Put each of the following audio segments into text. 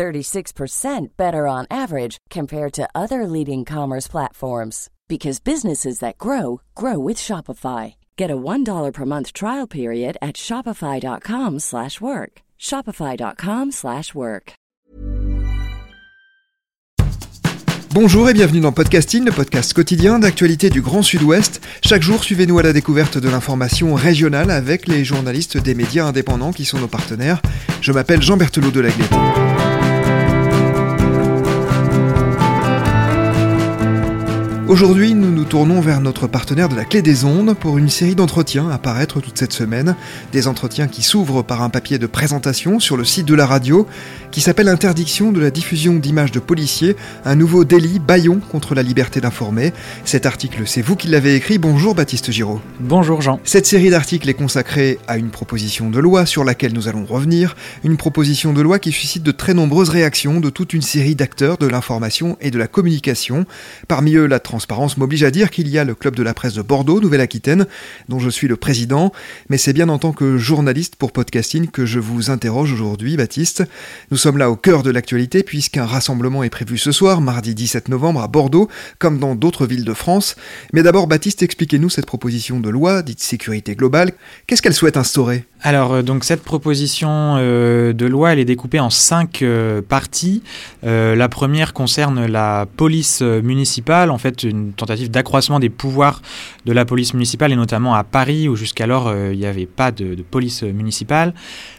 36% better on average compared to other leading commerce platforms because businesses that grow grow with Shopify. Get a $1 per month trial period at shopify.com/work. shopify.com/work. Bonjour et bienvenue dans Podcasting, le podcast quotidien d'actualité du Grand Sud-Ouest. Chaque jour, suivez-nous à la découverte de l'information régionale avec les journalistes des médias indépendants qui sont nos partenaires. Je m'appelle Jean Berthelot de Laglet. Aujourd'hui, nous nous tournons vers notre partenaire de la Clé des Ondes pour une série d'entretiens à paraître toute cette semaine. Des entretiens qui s'ouvrent par un papier de présentation sur le site de la radio qui s'appelle Interdiction de la diffusion d'images de policiers, un nouveau délit baillon contre la liberté d'informer. Cet article, c'est vous qui l'avez écrit. Bonjour Baptiste Giraud. Bonjour Jean. Cette série d'articles est consacrée à une proposition de loi sur laquelle nous allons revenir. Une proposition de loi qui suscite de très nombreuses réactions de toute une série d'acteurs de l'information et de la communication. Parmi eux, la transparence m'oblige à dire qu'il y a le Club de la presse de Bordeaux, Nouvelle-Aquitaine, dont je suis le président, mais c'est bien en tant que journaliste pour podcasting que je vous interroge aujourd'hui, Baptiste. Nous sommes là au cœur de l'actualité puisqu'un rassemblement est prévu ce soir, mardi 17 novembre, à Bordeaux, comme dans d'autres villes de France. Mais d'abord, Baptiste, expliquez-nous cette proposition de loi, dite sécurité globale. Qu'est-ce qu'elle souhaite instaurer? Alors, euh, donc cette proposition euh, de loi, elle est découpée en cinq euh, parties. la première concerne la police municipale, en fait une tentative d'accroissement des pouvoirs de la police municipale, et notamment à Paris, où jusqu'alors il n'y avait pas de, police municipale.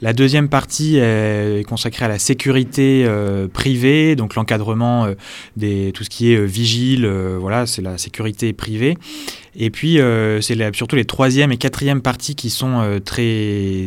La deuxième partie est consacrée à la sécurité privée, donc l'encadrement des tout ce qui est vigile, voilà, c'est la sécurité privée. Et puis, c'est surtout les troisième et quatrième parties qui sont euh,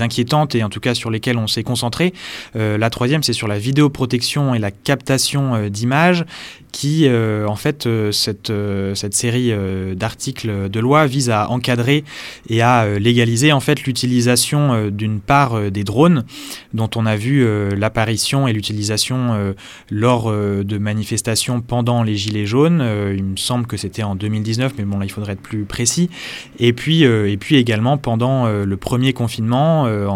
inquiétantes et en tout cas sur lesquelles on s'est concentré. Euh, la troisième, c'est sur la vidéoprotection et la captation d'images qui, en fait, cette, cette série d'articles de loi vise à encadrer et à légaliser en fait l'utilisation d'une part des drones dont on a vu l'apparition et l'utilisation lors de manifestations pendant les Gilets jaunes. il me semble que c'était en 2019, mais bon là il faudrait être plus précis. Et puis, euh, et puis également pendant euh, le premier confinement, euh,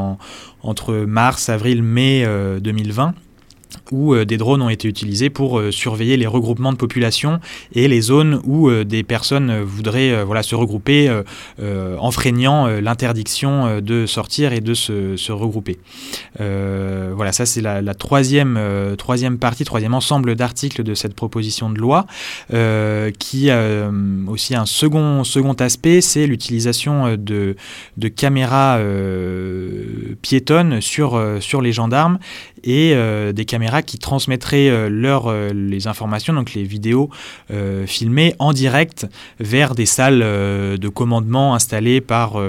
entre mars, avril, mai 2020 où euh, des drones ont été utilisés pour euh, surveiller les regroupements de population et les zones où euh, des personnes voudraient voilà, se regrouper en freinant l'interdiction de sortir et de se, se regrouper. voilà, ça c'est la, la, troisième, troisième partie, troisième ensemble d'articles de cette proposition de loi, qui a aussi un second, second aspect, c'est l'utilisation de, de caméras piétonnes sur, sur les gendarmes et des caméras qui transmettraient euh, euh, les informations, donc les vidéos euh, filmées en direct vers des salles de commandement installées par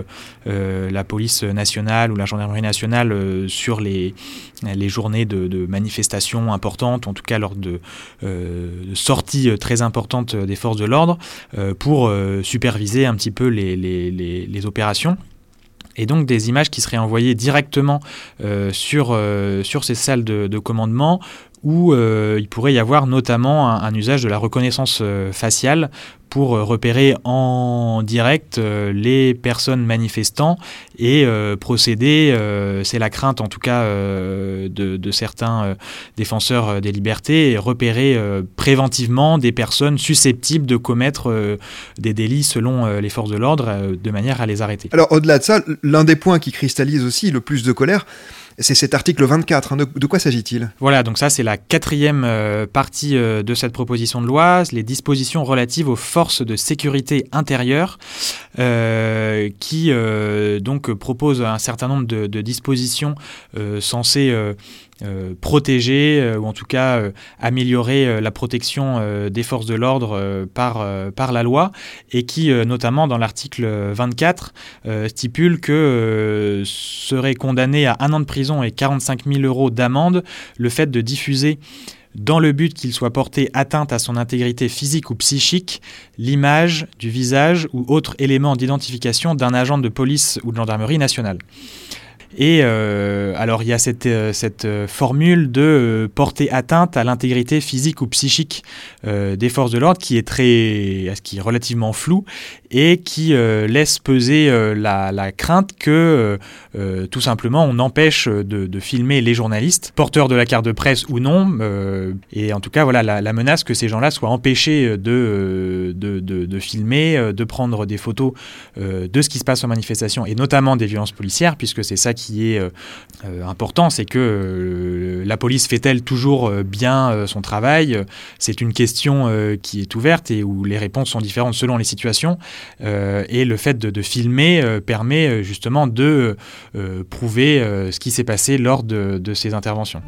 la police nationale ou la gendarmerie nationale sur les, les journées de, manifestations importantes, en tout cas lors de, sorties très importantes des forces de l'ordre, pour superviser un petit peu les, les, les opérations et donc des images qui seraient envoyées directement euh, sur, euh, sur ces salles de, de commandement où euh, il pourrait y avoir notamment un, usage de la reconnaissance euh, faciale pour euh, repérer en direct les personnes manifestant et procéder, c'est la crainte en tout cas de, de, certains défenseurs des libertés, et repérer préventivement des personnes susceptibles de commettre des délits selon les forces de l'ordre de manière à les arrêter. Alors au-delà de ça, l'un des points qui cristallise aussi le plus de colère, c'est cet article 24. Hein. De, quoi s'agit-il? Voilà, donc ça c'est la quatrième euh, partie euh, de cette proposition de loi, les dispositions relatives aux forces de sécurité intérieure, euh, qui donc propose un certain nombre de, de dispositions censées euh, protéger euh, ou en tout cas euh, améliorer la protection des forces de l'ordre par, par la loi et qui notamment dans l'article 24 stipule que serait condamné à un an de prison et 45 000 euros d'amende le fait de diffuser dans le but qu'il soit porté atteinte à son intégrité physique ou psychique, l'image du visage ou autre élément d'identification d'un agent de police ou de gendarmerie nationale. Et euh, alors il y a cette, euh, cette euh, formule de porter atteinte à l'intégrité physique ou psychique des forces de l'ordre qui est très, qui est relativement floue et qui laisse peser la, la, crainte que tout simplement on empêche de, filmer les journalistes, porteurs de la carte de presse ou non, et en tout cas voilà la, la menace que ces gens-là soient empêchés de, de, de, filmer, de prendre des photos de ce qui se passe en manifestation et notamment des violences policières puisque c'est ça qui est euh, euh, important, c'est que euh, la police fait-elle toujours bien son travail? C'est une question qui est ouverte et où les réponses sont différentes selon les situations. et le fait de, filmer permet justement de prouver ce qui s'est passé lors de, de ces interventions.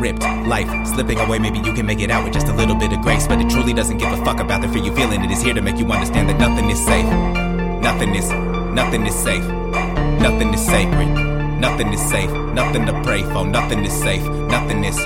Ripped. Life slipping away, maybe you can make it out with just a little bit of grace. But it truly doesn't give a fuck about the fear you feeling. It is here to make you understand that nothing is safe. Nothing is, nothing is safe. Nothing is sacred. Nothing is safe. Nothing to pray for. Nothing is safe. Nothing is,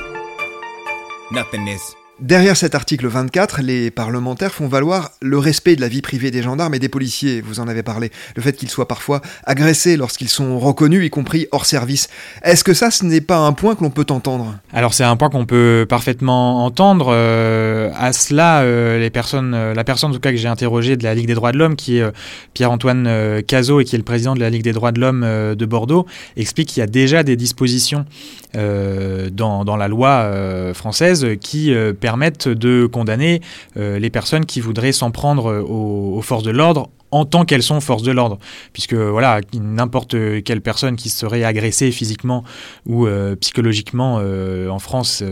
nothing is. Derrière cet article 24, les parlementaires font valoir le respect de la vie privée des gendarmes et des policiers, vous en avez parlé, le fait qu'ils soient parfois agressés lorsqu'ils sont reconnus, y compris hors service. Est-ce que ça, ce n'est pas un point que l'on peut entendre? Alors c'est un point qu'on peut parfaitement entendre. Euh, à cela, euh, euh, la personne en tout cas que j'ai interrogée de la Ligue des droits de l'homme, qui est Pierre-Antoine Cazot et qui est le président de la Ligue des droits de l'homme de Bordeaux, explique qu'il y a déjà des dispositions dans, dans, la loi française qui permettent de condamner euh, les personnes qui voudraient s'en prendre euh, aux, forces de l'ordre en tant qu'elles sont forces de l'ordre, puisque voilà n'importe quelle personne qui serait agressée physiquement ou euh, psychologiquement en France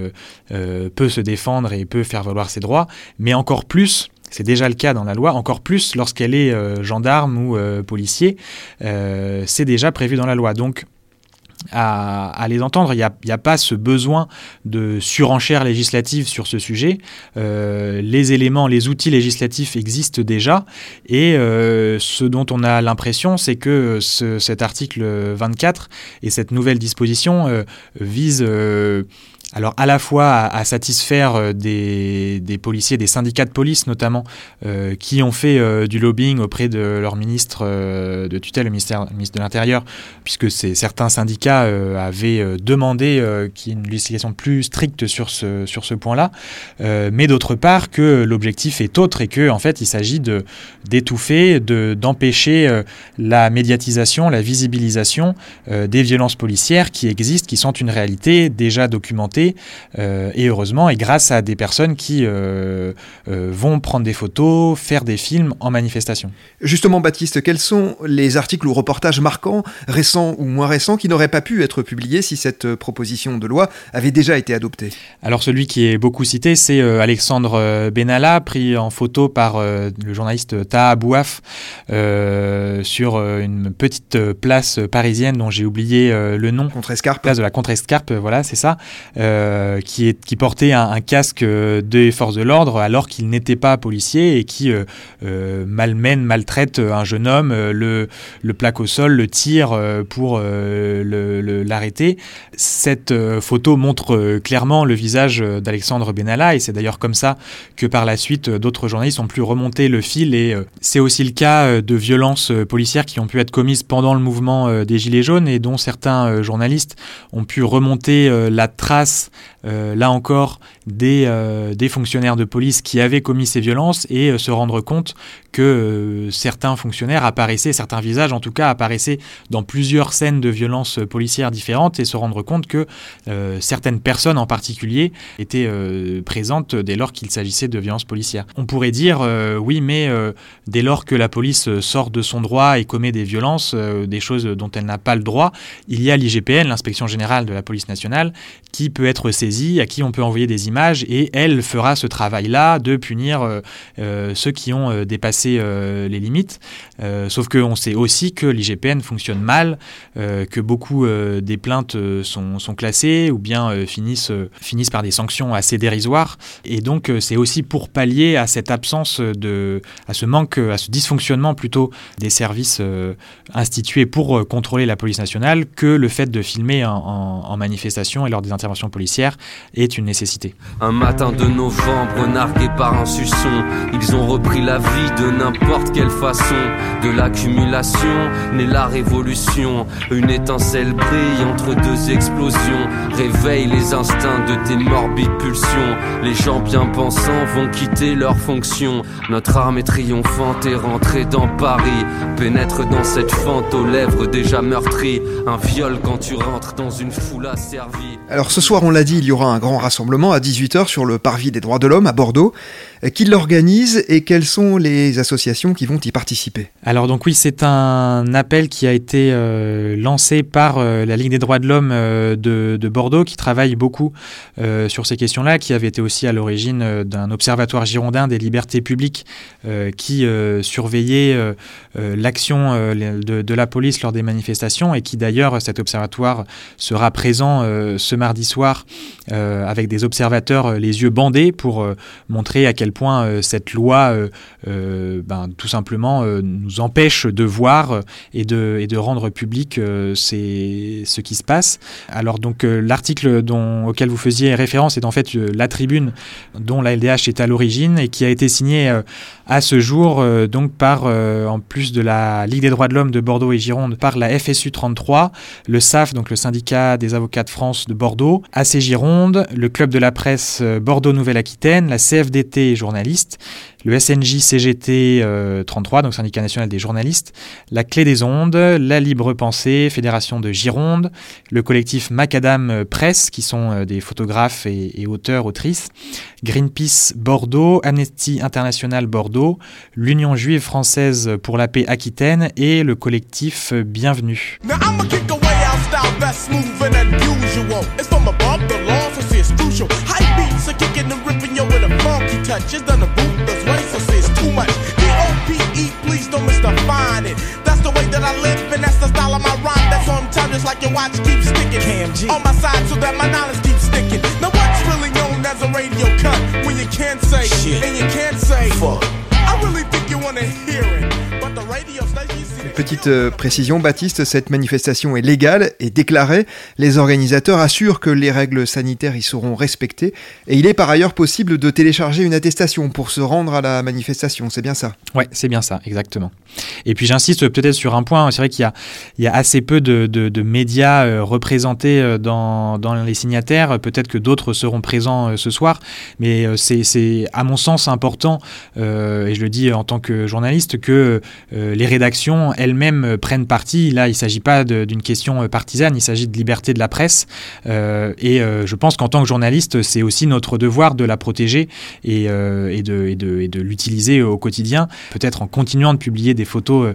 peut se défendre et peut faire valoir ses droits, mais encore plus c'est déjà le cas dans la loi, encore plus lorsqu'elle est gendarme ou policier, c'est déjà prévu dans la loi. Donc à, les entendre. Il n'y a, pas ce besoin de surenchère législative sur ce sujet. Euh, les éléments, les outils législatifs existent déjà. Et euh, ce dont on a l'impression, c'est que ce, cet article 24 et cette nouvelle disposition euh, visent alors à la fois à, satisfaire euh, des, policiers, des syndicats de police notamment, euh, qui ont fait euh, du lobbying auprès de leur ministre de tutelle, le ministre de l'Intérieur, puisque certains syndicats avaient demandé qu'il y ait une législation plus stricte sur ce, point-là, mais d'autre part que l'objectif est autre et que en fait il s'agit d'étouffer, de d'empêcher la médiatisation, la visibilisation des violences policières qui existent, qui sont une réalité déjà documentée euh, et heureusement, et grâce à des personnes qui euh, euh, vont prendre des photos, faire des films en manifestation. Justement, Baptiste, quels sont les articles ou reportages marquants, récents ou moins récents, qui n'auraient pas pu être publiés si cette proposition de loi avait déjà été adoptée? Alors celui qui est beaucoup cité, c'est Alexandre Benalla, pris en photo par le journaliste Taha Bouaf sur une petite place parisienne dont j'ai oublié le nom. Contre-Escarpe. Place de la Contre-Escarpe, voilà, c'est ça. Euh, qui, portait un, casque euh, des forces de l'ordre alors qu'il n'était pas policier et qui euh, malmène, maltraite un jeune homme, le, le plaque au sol, le tire pour l'arrêter. Cette photo montre clairement le visage d'Alexandre Benalla et c'est d'ailleurs comme ça que par la suite d'autres journalistes ont pu remonter le fil et c'est aussi le cas de violences policières qui ont pu être commises pendant le mouvement des Gilets jaunes et dont certains journalistes ont pu remonter la trace euh, là encore, des, euh, des, fonctionnaires de police qui avaient commis ces violences et euh, se rendre compte que certains fonctionnaires apparaissaient, certains visages en tout cas apparaissaient dans plusieurs scènes de violences policières différentes et se rendre compte que certaines personnes en particulier étaient présentes dès lors qu'il s'agissait de violences policières. On pourrait dire oui mais dès lors que la police sort de son droit et commet des violences, des choses dont elle n'a pas le droit, il y a l'IGPN, l'inspection générale de la police nationale, qui peut être saisie, à qui on peut envoyer des et elle fera ce travail-là de punir ceux qui ont dépassé les limites. sauf qu'on sait aussi que l'IGPN fonctionne mal, que beaucoup des plaintes sont, classées ou bien finissent, par des sanctions assez dérisoires. Et donc c'est aussi pour pallier à cette absence de, à ce manque, à ce dysfonctionnement plutôt des services euh, institués pour euh, contrôler la police nationale que le fait de filmer en, manifestation et lors des interventions policières est une nécessité. Un matin de novembre, nargués par un suçon, ils ont repris la vie de n'importe quelle façon. De l'accumulation naît la révolution. Une étincelle brille entre deux explosions. Réveille les instincts de tes morbides pulsions. Les gens bien pensants vont quitter leur fonction. Notre armée triomphante est rentrée dans Paris. Pénètre dans cette fente aux lèvres déjà meurtries. Un viol quand tu rentres dans une foule asservie. Alors ce soir, on l'a dit, il y aura un grand rassemblement à 18h sur le parvis des droits de l'homme à Bordeaux. Qui l'organise et quelles sont les associations qui vont y participer Alors donc oui, c'est un appel qui a été euh, lancé par euh, la Ligue des droits de l'homme euh, de, de, Bordeaux qui travaille beaucoup sur ces questions-là, qui avait été aussi à l'origine d'un observatoire girondin des libertés publiques qui surveillait l'action de, de, la police lors des manifestations et qui d'ailleurs, cet observatoire sera présent ce mardi soir avec des observateurs les yeux bandés pour montrer à quel point euh, cette loi, euh, euh, ben, tout simplement, nous empêche de voir et de, et de rendre public ce qui se passe. Alors donc l'article auquel vous faisiez référence est en fait la tribune dont la LDH est à l'origine et qui a été signée à ce jour donc par, en plus de la Ligue des droits de l'homme de Bordeaux et Gironde, par la FSU 33, le SAF, donc le syndicat des avocats de France de Bordeaux, AC Gironde, le club de la presse Bordeaux Nouvelle-Aquitaine, la CFDT journalistes, le SNJ CGT 33, euh, donc syndicat national des journalistes, la Clé des ondes, la Libre Pensée, Fédération de Gironde, le collectif Macadam Presse, qui sont euh, des photographes et, auteurs, autrices, Greenpeace Bordeaux, Amnesty International Bordeaux, l'Union juive française pour la paix Aquitaine et le collectif Bienvenue. Too much. D-O-P-E, please don't misdefine it. That's the way that I live, and that's the style of my rhyme. That's on time, just like your watch keeps sticking. On my side, so that my knowledge keeps sticking. Now what's really known as a radio cut? When you can't say, Shit. and you can't say, fuck. I really think you wanna hear it, but the radio. Petite euh, précision, Baptiste, cette manifestation est légale et déclarée. Les organisateurs assurent que les règles sanitaires y seront respectées. Et il est par ailleurs possible de télécharger une attestation pour se rendre à la manifestation. C'est bien ça? Ouais, c'est bien ça, exactement. Et puis j'insiste peut-être sur un point. C'est vrai qu'il y, a, assez peu de, médias euh, représentés euh, dans, les signataires. Peut-être que d'autres seront présents ce soir. Mais c'est à mon sens important, et je le dis en tant que journaliste, que les rédactions elles-mêmes euh, prennent parti. Là, il ne s'agit pas d'une question euh, partisane, il s'agit de liberté de la presse. Euh, et je pense qu'en tant que journaliste, c'est aussi notre devoir de la protéger et, de l'utiliser au quotidien, peut-être en continuant de publier des photos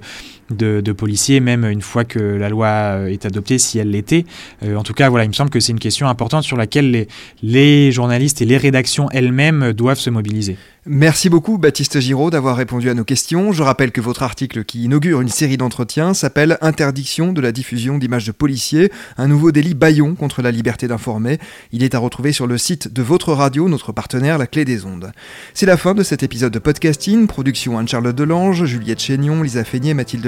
de, policiers, même une fois que la loi euh, est adoptée, si elle l'était. Euh, en tout cas, voilà, il me semble que c'est une question importante sur laquelle les, les journalistes et les rédactions elles-mêmes doivent se mobiliser. Merci beaucoup Baptiste Giraud d'avoir répondu à nos questions. Je rappelle que votre article qui inaugure une série d'entretiens s'appelle Interdiction de la diffusion d'images de policiers, un nouveau délit baillon contre la liberté d'informer. Il est à retrouver sur le site de votre radio, notre partenaire La Clé des Ondes. C'est la fin de cet épisode de podcasting, production Anne-Charlotte Delange, Juliette Chénion, Lisa Feignet, Mathilde